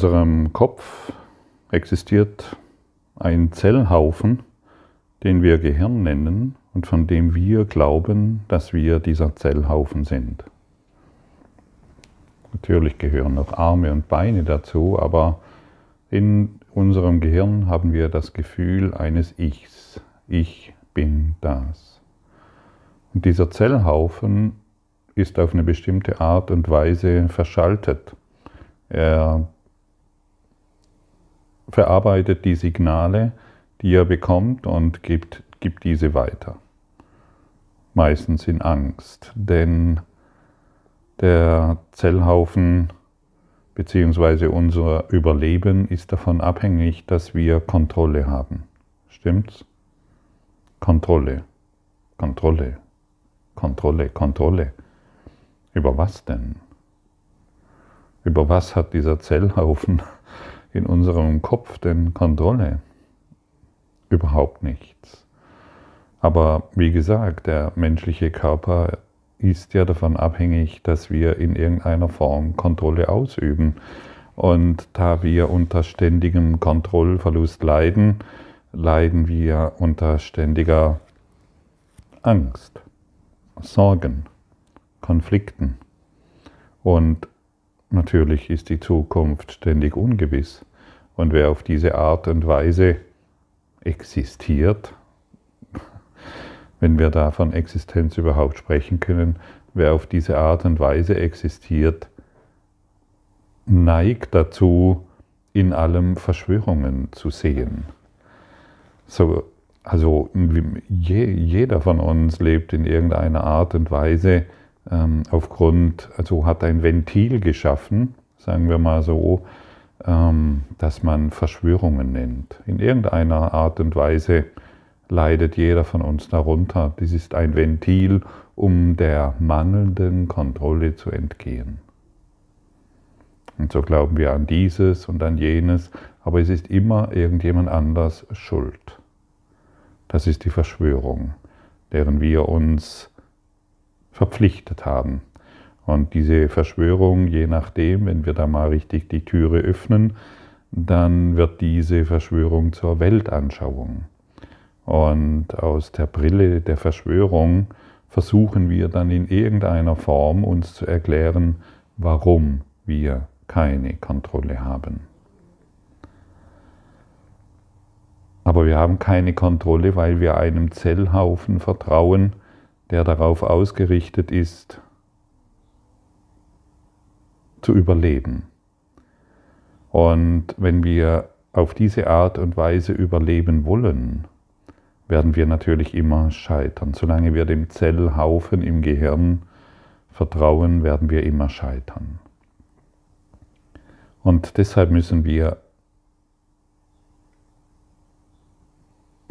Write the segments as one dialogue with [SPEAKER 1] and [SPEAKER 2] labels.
[SPEAKER 1] unserem Kopf existiert ein Zellhaufen, den wir Gehirn nennen und von dem wir glauben, dass wir dieser Zellhaufen sind. Natürlich gehören noch Arme und Beine dazu, aber in unserem Gehirn haben wir das Gefühl eines Ichs. Ich bin das. Und dieser Zellhaufen ist auf eine bestimmte Art und Weise verschaltet. Er verarbeitet die Signale, die er bekommt und gibt, gibt diese weiter. Meistens in Angst, denn der Zellhaufen bzw. unser Überleben ist davon abhängig, dass wir Kontrolle haben. Stimmt's? Kontrolle, Kontrolle, Kontrolle, Kontrolle. Über was denn? Über was hat dieser Zellhaufen in unserem Kopf denn Kontrolle? Überhaupt nichts. Aber wie gesagt, der menschliche Körper ist ja davon abhängig, dass wir in irgendeiner Form Kontrolle ausüben. Und da wir unter ständigem Kontrollverlust leiden, leiden wir unter ständiger Angst, Sorgen, Konflikten. Und natürlich ist die Zukunft ständig ungewiss. Und wer auf diese Art und Weise existiert, wenn wir da von Existenz überhaupt sprechen können, wer auf diese Art und Weise existiert, neigt dazu, in allem Verschwörungen zu sehen. So, also je, jeder von uns lebt in irgendeiner Art und Weise aufgrund, also hat ein Ventil geschaffen, sagen wir mal so, ähm, das man Verschwörungen nennt. In irgendeiner Art und Weise leidet jeder von uns darunter. Dies ist ein Ventil, um der mangelnden Kontrolle zu entgehen. Und so glauben wir an dieses und an jenes, aber es ist immer irgendjemand anders schuld. Das ist die Verschwörung, deren wir uns verpflichtet haben. Und diese Verschwörung, je nachdem, wenn wir da mal richtig die Türe öffnen, dann wird diese Verschwörung zur Weltanschauung. Und aus der Brille der Verschwörung versuchen wir dann in irgendeiner Form uns zu erklären, warum wir keine Kontrolle haben. Aber wir haben keine Kontrolle, weil wir einem Zellhaufen vertrauen, der darauf ausgerichtet ist, zu überleben. Und wenn wir auf diese Art und Weise überleben wollen, werden wir natürlich immer scheitern. Solange wir dem Zellhaufen im Gehirn vertrauen, werden wir immer scheitern. Und deshalb müssen wir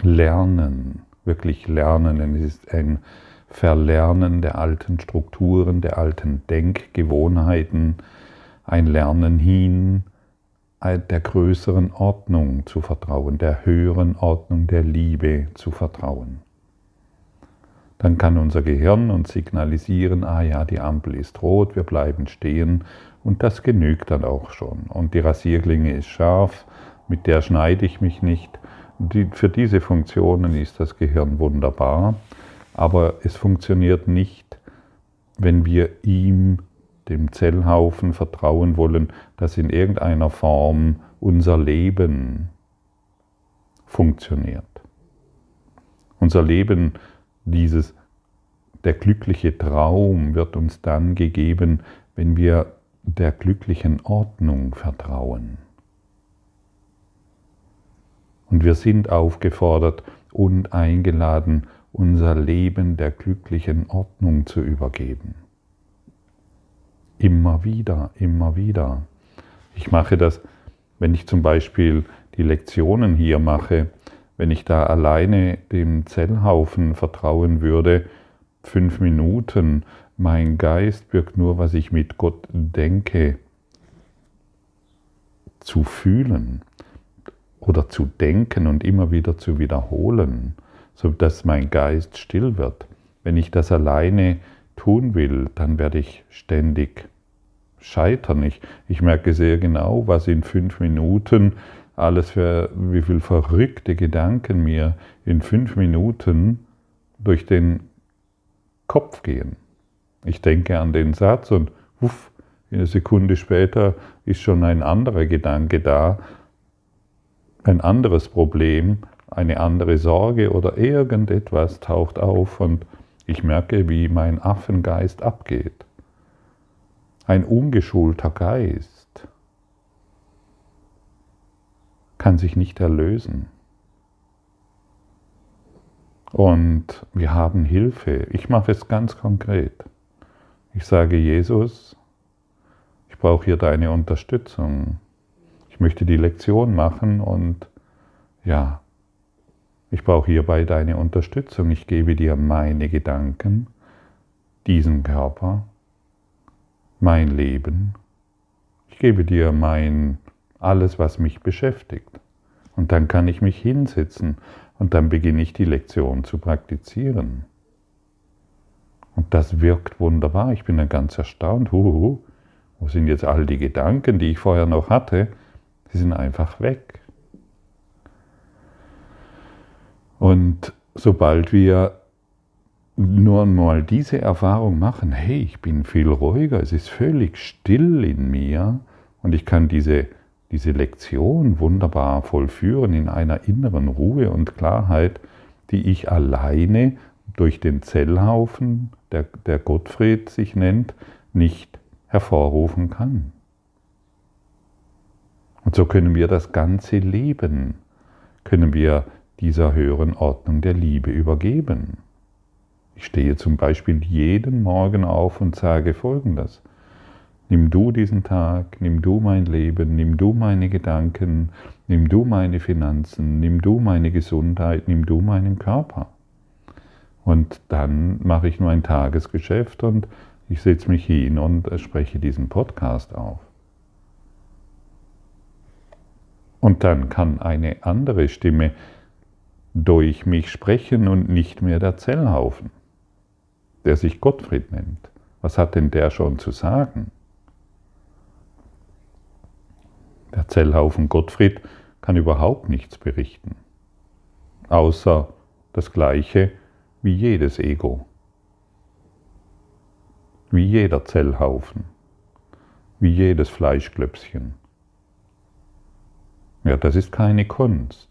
[SPEAKER 1] lernen, wirklich lernen, denn es ist ein Verlernen der alten Strukturen, der alten Denkgewohnheiten, ein Lernen hin der größeren Ordnung zu vertrauen, der höheren Ordnung der Liebe zu vertrauen. Dann kann unser Gehirn uns signalisieren, ah ja, die Ampel ist rot, wir bleiben stehen und das genügt dann auch schon. Und die Rasierklinge ist scharf, mit der schneide ich mich nicht. Die, für diese Funktionen ist das Gehirn wunderbar, aber es funktioniert nicht, wenn wir ihm dem Zellhaufen vertrauen wollen, dass in irgendeiner Form unser Leben funktioniert. Unser Leben, dieses, der glückliche Traum wird uns dann gegeben, wenn wir der glücklichen Ordnung vertrauen. Und wir sind aufgefordert und eingeladen, unser Leben der glücklichen Ordnung zu übergeben. Immer wieder, immer wieder. Ich mache das, wenn ich zum Beispiel die Lektionen hier mache, wenn ich da alleine dem Zellhaufen vertrauen würde, fünf Minuten, mein Geist wirkt nur, was ich mit Gott denke, zu fühlen oder zu denken und immer wieder zu wiederholen, sodass mein Geist still wird. Wenn ich das alleine tun will, dann werde ich ständig scheitern. Ich, ich merke sehr genau, was in fünf Minuten alles für, wie viel verrückte Gedanken mir in fünf Minuten durch den Kopf gehen. Ich denke an den Satz und uff, eine Sekunde später ist schon ein anderer Gedanke da, ein anderes Problem, eine andere Sorge oder irgendetwas taucht auf und ich merke, wie mein Affengeist abgeht. Ein ungeschulter Geist kann sich nicht erlösen. Und wir haben Hilfe. Ich mache es ganz konkret. Ich sage Jesus, ich brauche hier deine Unterstützung. Ich möchte die Lektion machen und ja, ich brauche hierbei deine Unterstützung. Ich gebe dir meine Gedanken, diesen Körper, mein Leben. Ich gebe dir mein alles, was mich beschäftigt. Und dann kann ich mich hinsetzen und dann beginne ich die Lektion zu praktizieren. Und das wirkt wunderbar. Ich bin dann ganz erstaunt. Huhu, wo sind jetzt all die Gedanken, die ich vorher noch hatte? Sie sind einfach weg. Und sobald wir nur mal diese Erfahrung machen, hey, ich bin viel ruhiger, es ist völlig still in mir und ich kann diese, diese Lektion wunderbar vollführen in einer inneren Ruhe und Klarheit, die ich alleine durch den Zellhaufen, der, der Gottfried sich nennt, nicht hervorrufen kann. Und so können wir das ganze Leben, können wir dieser höheren Ordnung der Liebe übergeben. Ich stehe zum Beispiel jeden Morgen auf und sage folgendes. Nimm du diesen Tag, nimm du mein Leben, nimm du meine Gedanken, nimm du meine Finanzen, nimm du meine Gesundheit, nimm du meinen Körper. Und dann mache ich nur ein Tagesgeschäft und ich setze mich hin und spreche diesen Podcast auf. Und dann kann eine andere Stimme durch mich sprechen und nicht mehr der Zellhaufen, der sich Gottfried nennt. Was hat denn der schon zu sagen? Der Zellhaufen Gottfried kann überhaupt nichts berichten, außer das Gleiche wie jedes Ego, wie jeder Zellhaufen, wie jedes Fleischklöpschen. Ja, das ist keine Kunst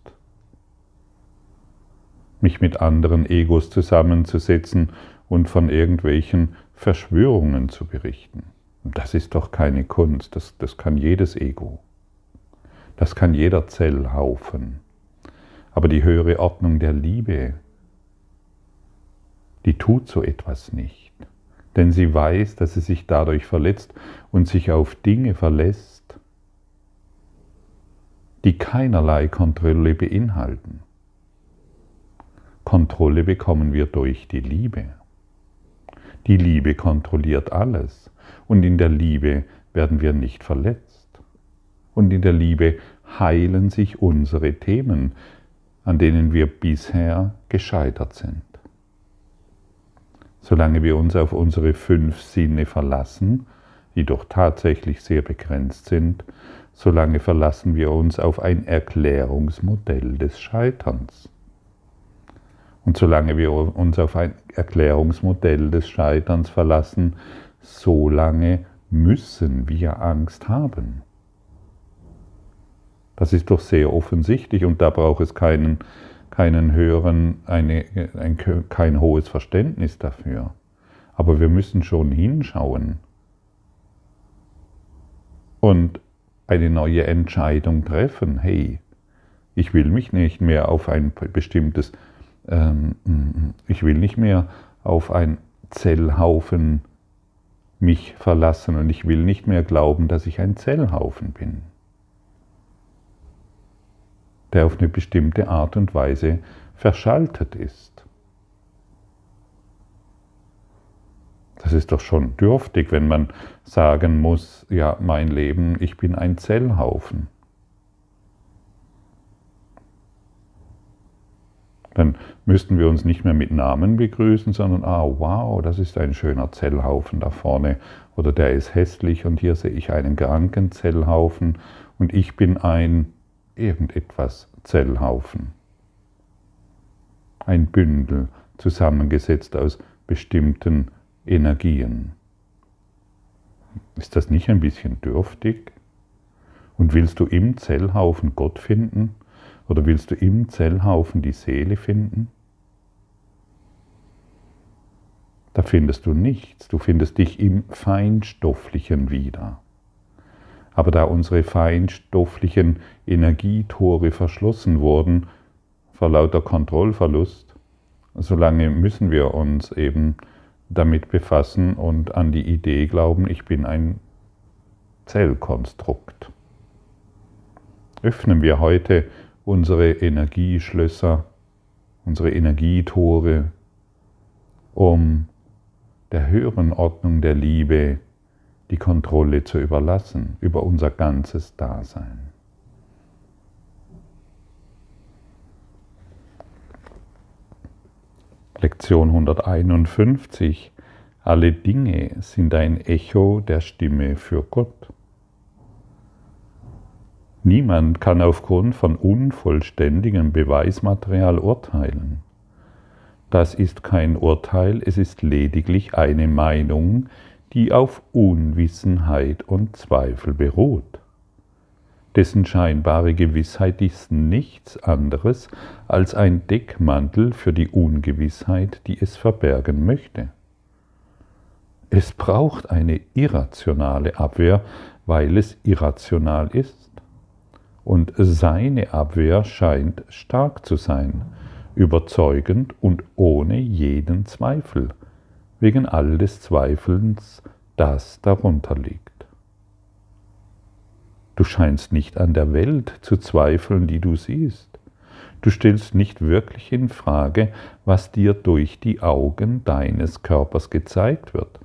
[SPEAKER 1] mich mit anderen Egos zusammenzusetzen und von irgendwelchen Verschwörungen zu berichten. Das ist doch keine Kunst, das, das kann jedes Ego. Das kann jeder Zellhaufen. Aber die höhere Ordnung der Liebe, die tut so etwas nicht. Denn sie weiß, dass sie sich dadurch verletzt und sich auf Dinge verlässt, die keinerlei Kontrolle beinhalten. Kontrolle bekommen wir durch die Liebe. Die Liebe kontrolliert alles und in der Liebe werden wir nicht verletzt. Und in der Liebe heilen sich unsere Themen, an denen wir bisher gescheitert sind. Solange wir uns auf unsere fünf Sinne verlassen, die doch tatsächlich sehr begrenzt sind, solange verlassen wir uns auf ein Erklärungsmodell des Scheiterns. Und solange wir uns auf ein Erklärungsmodell des Scheiterns verlassen, solange müssen wir Angst haben. Das ist doch sehr offensichtlich und da braucht es keinen, keinen höheren, eine, ein, kein hohes Verständnis dafür. Aber wir müssen schon hinschauen und eine neue Entscheidung treffen. Hey, ich will mich nicht mehr auf ein bestimmtes ähm, ich will nicht mehr auf ein Zellhaufen mich verlassen und ich will nicht mehr glauben, dass ich ein Zellhaufen bin, der auf eine bestimmte Art und Weise verschaltet ist. Das ist doch schon dürftig, wenn man sagen muss, ja, mein Leben, ich bin ein Zellhaufen. Dann müssten wir uns nicht mehr mit Namen begrüßen, sondern, ah, wow, das ist ein schöner Zellhaufen da vorne oder der ist hässlich und hier sehe ich einen kranken Zellhaufen und ich bin ein irgendetwas Zellhaufen. Ein Bündel zusammengesetzt aus bestimmten Energien. Ist das nicht ein bisschen dürftig? Und willst du im Zellhaufen Gott finden? Oder willst du im Zellhaufen die Seele finden? Da findest du nichts, du findest dich im Feinstofflichen wieder. Aber da unsere feinstofflichen Energietore verschlossen wurden, vor lauter Kontrollverlust, solange müssen wir uns eben damit befassen und an die Idee glauben, ich bin ein Zellkonstrukt. Öffnen wir heute unsere Energieschlösser, unsere Energietore, um der höheren Ordnung der Liebe die Kontrolle zu überlassen über unser ganzes Dasein. Lektion 151. Alle Dinge sind ein Echo der Stimme für Gott. Niemand kann aufgrund von unvollständigem Beweismaterial urteilen. Das ist kein Urteil, es ist lediglich eine Meinung, die auf Unwissenheit und Zweifel beruht. Dessen scheinbare Gewissheit ist nichts anderes als ein Deckmantel für die Ungewissheit, die es verbergen möchte. Es braucht eine irrationale Abwehr, weil es irrational ist. Und seine Abwehr scheint stark zu sein, überzeugend und ohne jeden Zweifel, wegen all des Zweifelns, das darunter liegt. Du scheinst nicht an der Welt zu zweifeln, die du siehst. Du stellst nicht wirklich in Frage, was dir durch die Augen deines Körpers gezeigt wird.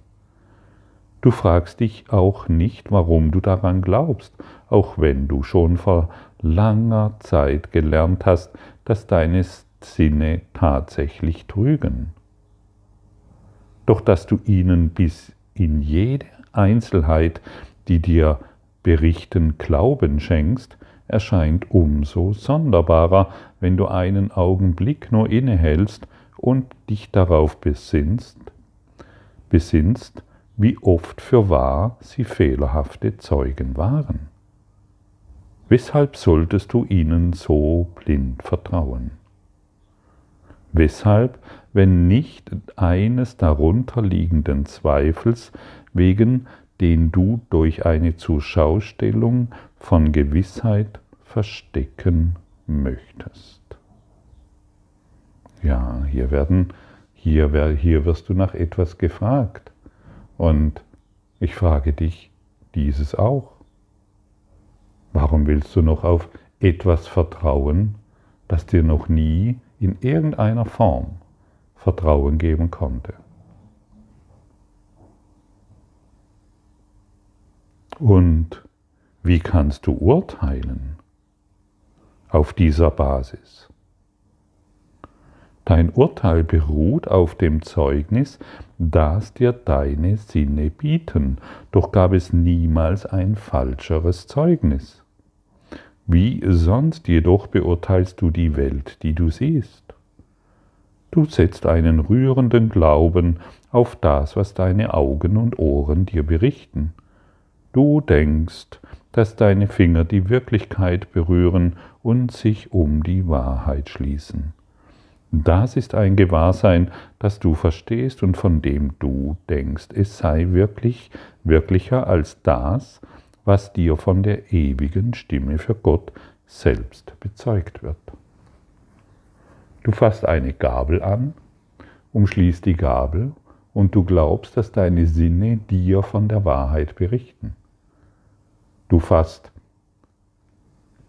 [SPEAKER 1] Du fragst dich auch nicht, warum du daran glaubst, auch wenn du schon vor langer Zeit gelernt hast, dass deine Sinne tatsächlich trügen. Doch dass du ihnen bis in jede Einzelheit, die dir berichten, Glauben schenkst, erscheint umso sonderbarer, wenn du einen Augenblick nur innehältst und dich darauf besinnst, besinnst, wie oft für wahr sie fehlerhafte Zeugen waren. Weshalb solltest du ihnen so blind vertrauen? Weshalb, wenn nicht eines darunterliegenden Zweifels, wegen den du durch eine Zuschaustellung von Gewissheit verstecken möchtest? Ja, hier werden, hier, hier wirst du nach etwas gefragt. Und ich frage dich dieses auch. Warum willst du noch auf etwas vertrauen, das dir noch nie in irgendeiner Form Vertrauen geben konnte? Und wie kannst du urteilen auf dieser Basis? Dein Urteil beruht auf dem Zeugnis, das dir deine Sinne bieten, doch gab es niemals ein falscheres Zeugnis. Wie sonst jedoch beurteilst du die Welt, die du siehst? Du setzt einen rührenden Glauben auf das, was deine Augen und Ohren dir berichten. Du denkst, dass deine Finger die Wirklichkeit berühren und sich um die Wahrheit schließen. Das ist ein Gewahrsein, das du verstehst und von dem du denkst, es sei wirklich wirklicher als das, was dir von der ewigen Stimme für Gott selbst bezeugt wird. Du fasst eine Gabel an, umschließt die Gabel und du glaubst, dass deine Sinne dir von der Wahrheit berichten. Du fasst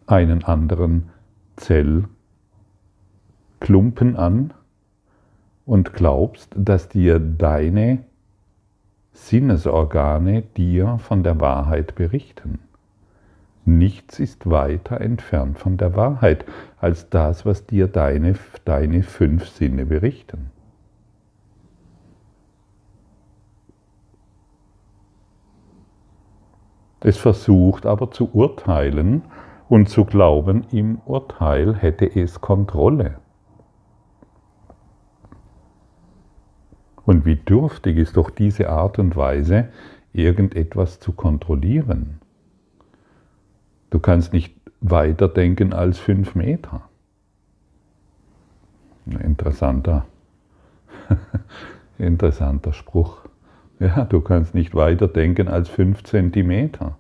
[SPEAKER 1] einen anderen Zell Klumpen an und glaubst, dass dir deine Sinnesorgane dir von der Wahrheit berichten. Nichts ist weiter entfernt von der Wahrheit als das, was dir deine, deine fünf Sinne berichten. Es versucht aber zu urteilen und zu glauben, im Urteil hätte es Kontrolle. Und wie dürftig ist doch diese Art und Weise, irgendetwas zu kontrollieren. Du kannst nicht weiter denken als fünf Meter. Interessanter, interessanter Spruch. Ja, du kannst nicht weiter denken als fünf Zentimeter.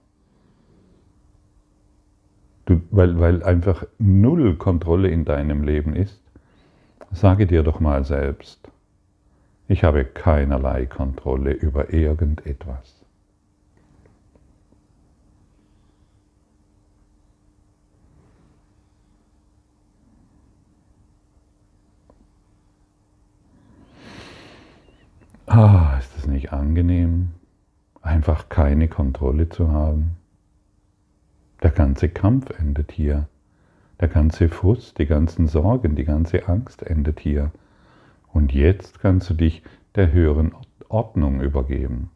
[SPEAKER 1] Du, weil, weil einfach null Kontrolle in deinem Leben ist. Sage dir doch mal selbst, ich habe keinerlei Kontrolle über irgendetwas. Ah, ist es nicht angenehm, einfach keine Kontrolle zu haben? Der ganze Kampf endet hier. Der ganze Frust, die ganzen Sorgen, die ganze Angst endet hier. Und jetzt kannst du dich der höheren Ordnung übergeben.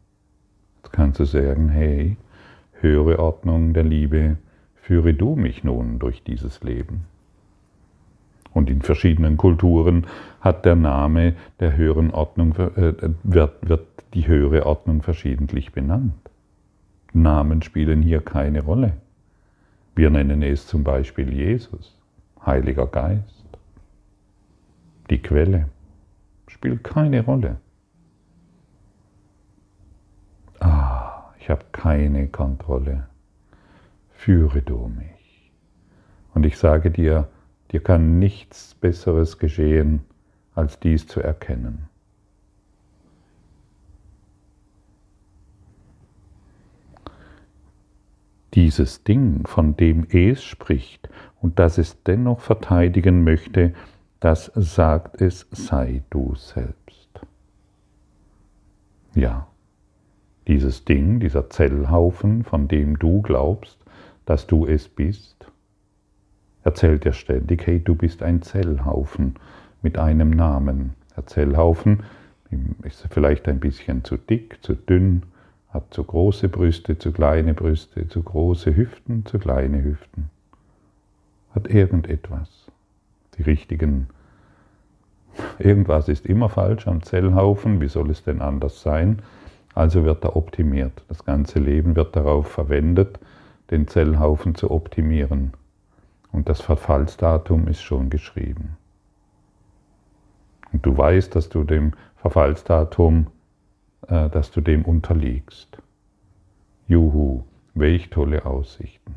[SPEAKER 1] Jetzt kannst du sagen, hey, höhere Ordnung der Liebe, führe du mich nun durch dieses Leben. Und in verschiedenen Kulturen hat der Name der höheren Ordnung, äh, wird, wird die höhere Ordnung verschiedentlich benannt. Namen spielen hier keine Rolle. Wir nennen es zum Beispiel Jesus, Heiliger Geist. Die Quelle spielt keine Rolle. Ah, ich habe keine Kontrolle. Führe du mich. Und ich sage dir, Dir kann nichts Besseres geschehen, als dies zu erkennen. Dieses Ding, von dem es spricht und das es dennoch verteidigen möchte, das sagt es, sei du selbst. Ja, dieses Ding, dieser Zellhaufen, von dem du glaubst, dass du es bist, erzählt er ständig, hey, du bist ein Zellhaufen mit einem Namen. Der Zellhaufen ist vielleicht ein bisschen zu dick, zu dünn, hat zu große Brüste, zu kleine Brüste, zu große Hüften, zu kleine Hüften. Hat irgendetwas. Die richtigen. Irgendwas ist immer falsch am Zellhaufen. Wie soll es denn anders sein? Also wird er optimiert. Das ganze Leben wird darauf verwendet, den Zellhaufen zu optimieren. Und das Verfallsdatum ist schon geschrieben. Und du weißt, dass du dem Verfallsdatum, äh, dass du dem unterliegst. Juhu, welch tolle Aussichten.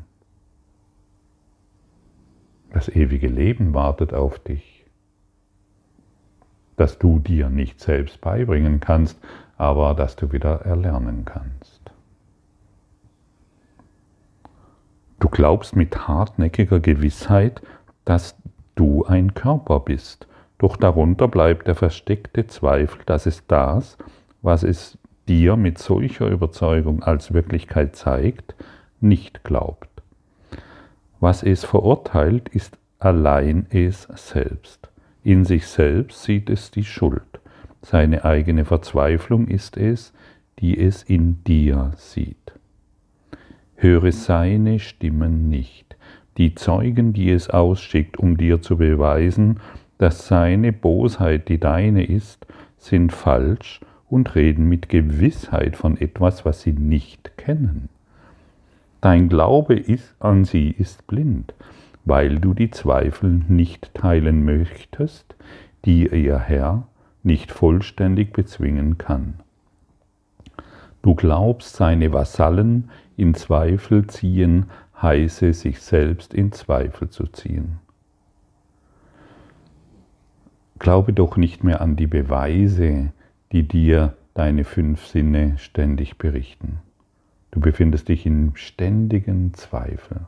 [SPEAKER 1] Das ewige Leben wartet auf dich, dass du dir nicht selbst beibringen kannst, aber dass du wieder erlernen kannst. Du glaubst mit hartnäckiger Gewissheit, dass du ein Körper bist, doch darunter bleibt der versteckte Zweifel, dass es das, was es dir mit solcher Überzeugung als Wirklichkeit zeigt, nicht glaubt. Was es verurteilt, ist allein es selbst. In sich selbst sieht es die Schuld. Seine eigene Verzweiflung ist es, die es in dir sieht höre seine Stimmen nicht, die Zeugen, die es ausschickt, um dir zu beweisen, dass seine Bosheit die deine ist, sind falsch und reden mit Gewissheit von etwas, was sie nicht kennen. Dein Glaube ist, an sie ist blind, weil du die Zweifel nicht teilen möchtest, die ihr Herr nicht vollständig bezwingen kann. Du glaubst, seine Vasallen in Zweifel ziehen, heiße sich selbst in Zweifel zu ziehen. Glaube doch nicht mehr an die Beweise, die dir deine fünf Sinne ständig berichten. Du befindest dich in ständigen Zweifel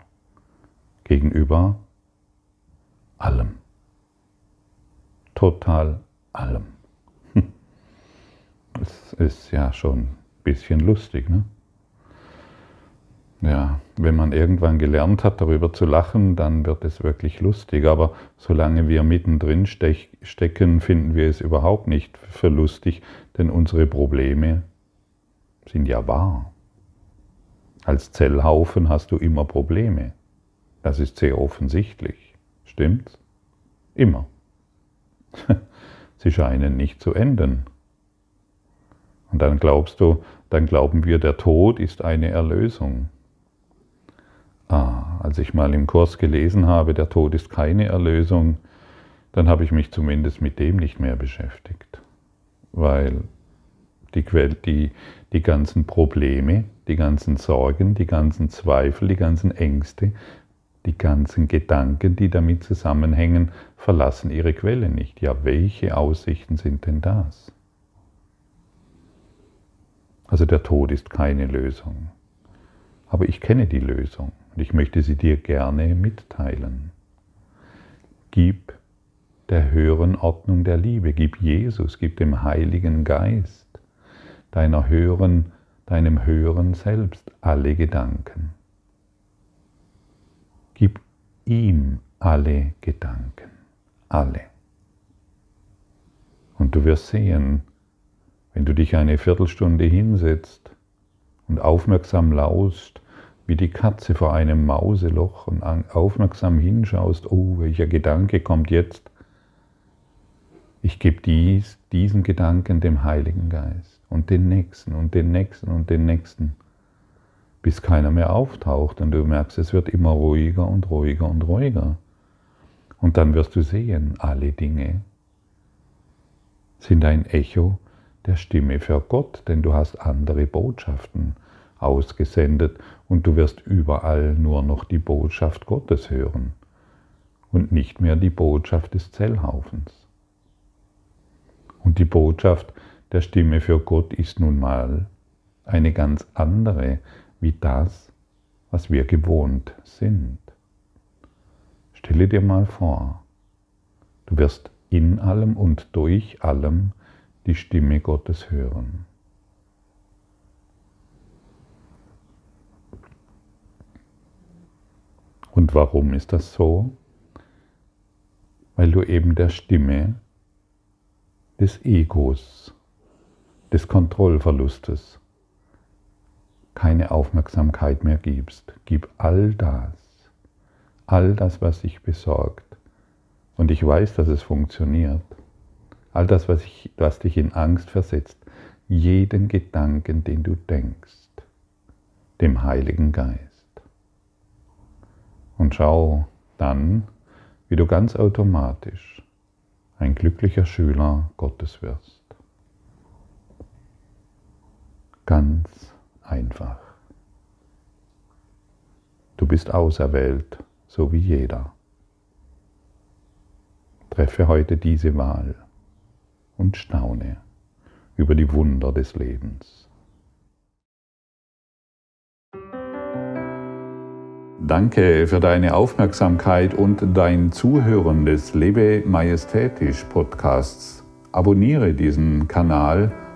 [SPEAKER 1] gegenüber allem. Total allem. Es ist ja schon ein bisschen lustig, ne? ja, wenn man irgendwann gelernt hat, darüber zu lachen, dann wird es wirklich lustig. Aber solange wir mittendrin stecken, finden wir es überhaupt nicht für lustig, denn unsere Probleme sind ja wahr. Als Zellhaufen hast du immer Probleme. Das ist sehr offensichtlich. Stimmt's? Immer. Sie scheinen nicht zu enden. Und dann glaubst du, dann glauben wir, der Tod ist eine Erlösung. Ah, als ich mal im Kurs gelesen habe, der Tod ist keine Erlösung, dann habe ich mich zumindest mit dem nicht mehr beschäftigt. Weil die, die, die ganzen Probleme, die ganzen Sorgen, die ganzen Zweifel, die ganzen Ängste, die ganzen Gedanken, die damit zusammenhängen, verlassen ihre Quelle nicht. Ja, welche Aussichten sind denn das? Also der Tod ist keine Lösung. Aber ich kenne die Lösung und ich möchte sie dir gerne mitteilen. Gib der höheren Ordnung der Liebe, gib Jesus, gib dem Heiligen Geist, deiner höheren, deinem höheren Selbst alle Gedanken. Gib ihm alle Gedanken, alle. Und du wirst sehen, wenn du dich eine Viertelstunde hinsetzt und aufmerksam lauscht, wie die Katze vor einem Mauseloch und aufmerksam hinschaust, oh, welcher Gedanke kommt jetzt? Ich gebe dies, diesen Gedanken dem Heiligen Geist und den nächsten und den nächsten und den nächsten bis keiner mehr auftaucht und du merkst, es wird immer ruhiger und ruhiger und ruhiger. Und dann wirst du sehen, alle Dinge sind ein Echo der Stimme für Gott, denn du hast andere Botschaften ausgesendet und du wirst überall nur noch die Botschaft Gottes hören und nicht mehr die Botschaft des Zellhaufens. Und die Botschaft der Stimme für Gott ist nun mal eine ganz andere wie das, was wir gewohnt sind. Stelle dir mal vor, du wirst in allem und durch allem die Stimme Gottes hören. Und warum ist das so? Weil du eben der Stimme des Egos, des Kontrollverlustes, keine Aufmerksamkeit mehr gibst. Gib all das, all das, was dich besorgt. Und ich weiß, dass es funktioniert. All das, was, ich, was dich in Angst versetzt. Jeden Gedanken, den du denkst. Dem Heiligen Geist. Und schau dann, wie du ganz automatisch ein glücklicher Schüler Gottes wirst. Ganz einfach. Du bist auserwählt, so wie jeder. Treffe heute diese Wahl und staune über die Wunder des Lebens. Danke für deine Aufmerksamkeit und dein Zuhören des Lebe Majestätisch Podcasts. Abonniere diesen Kanal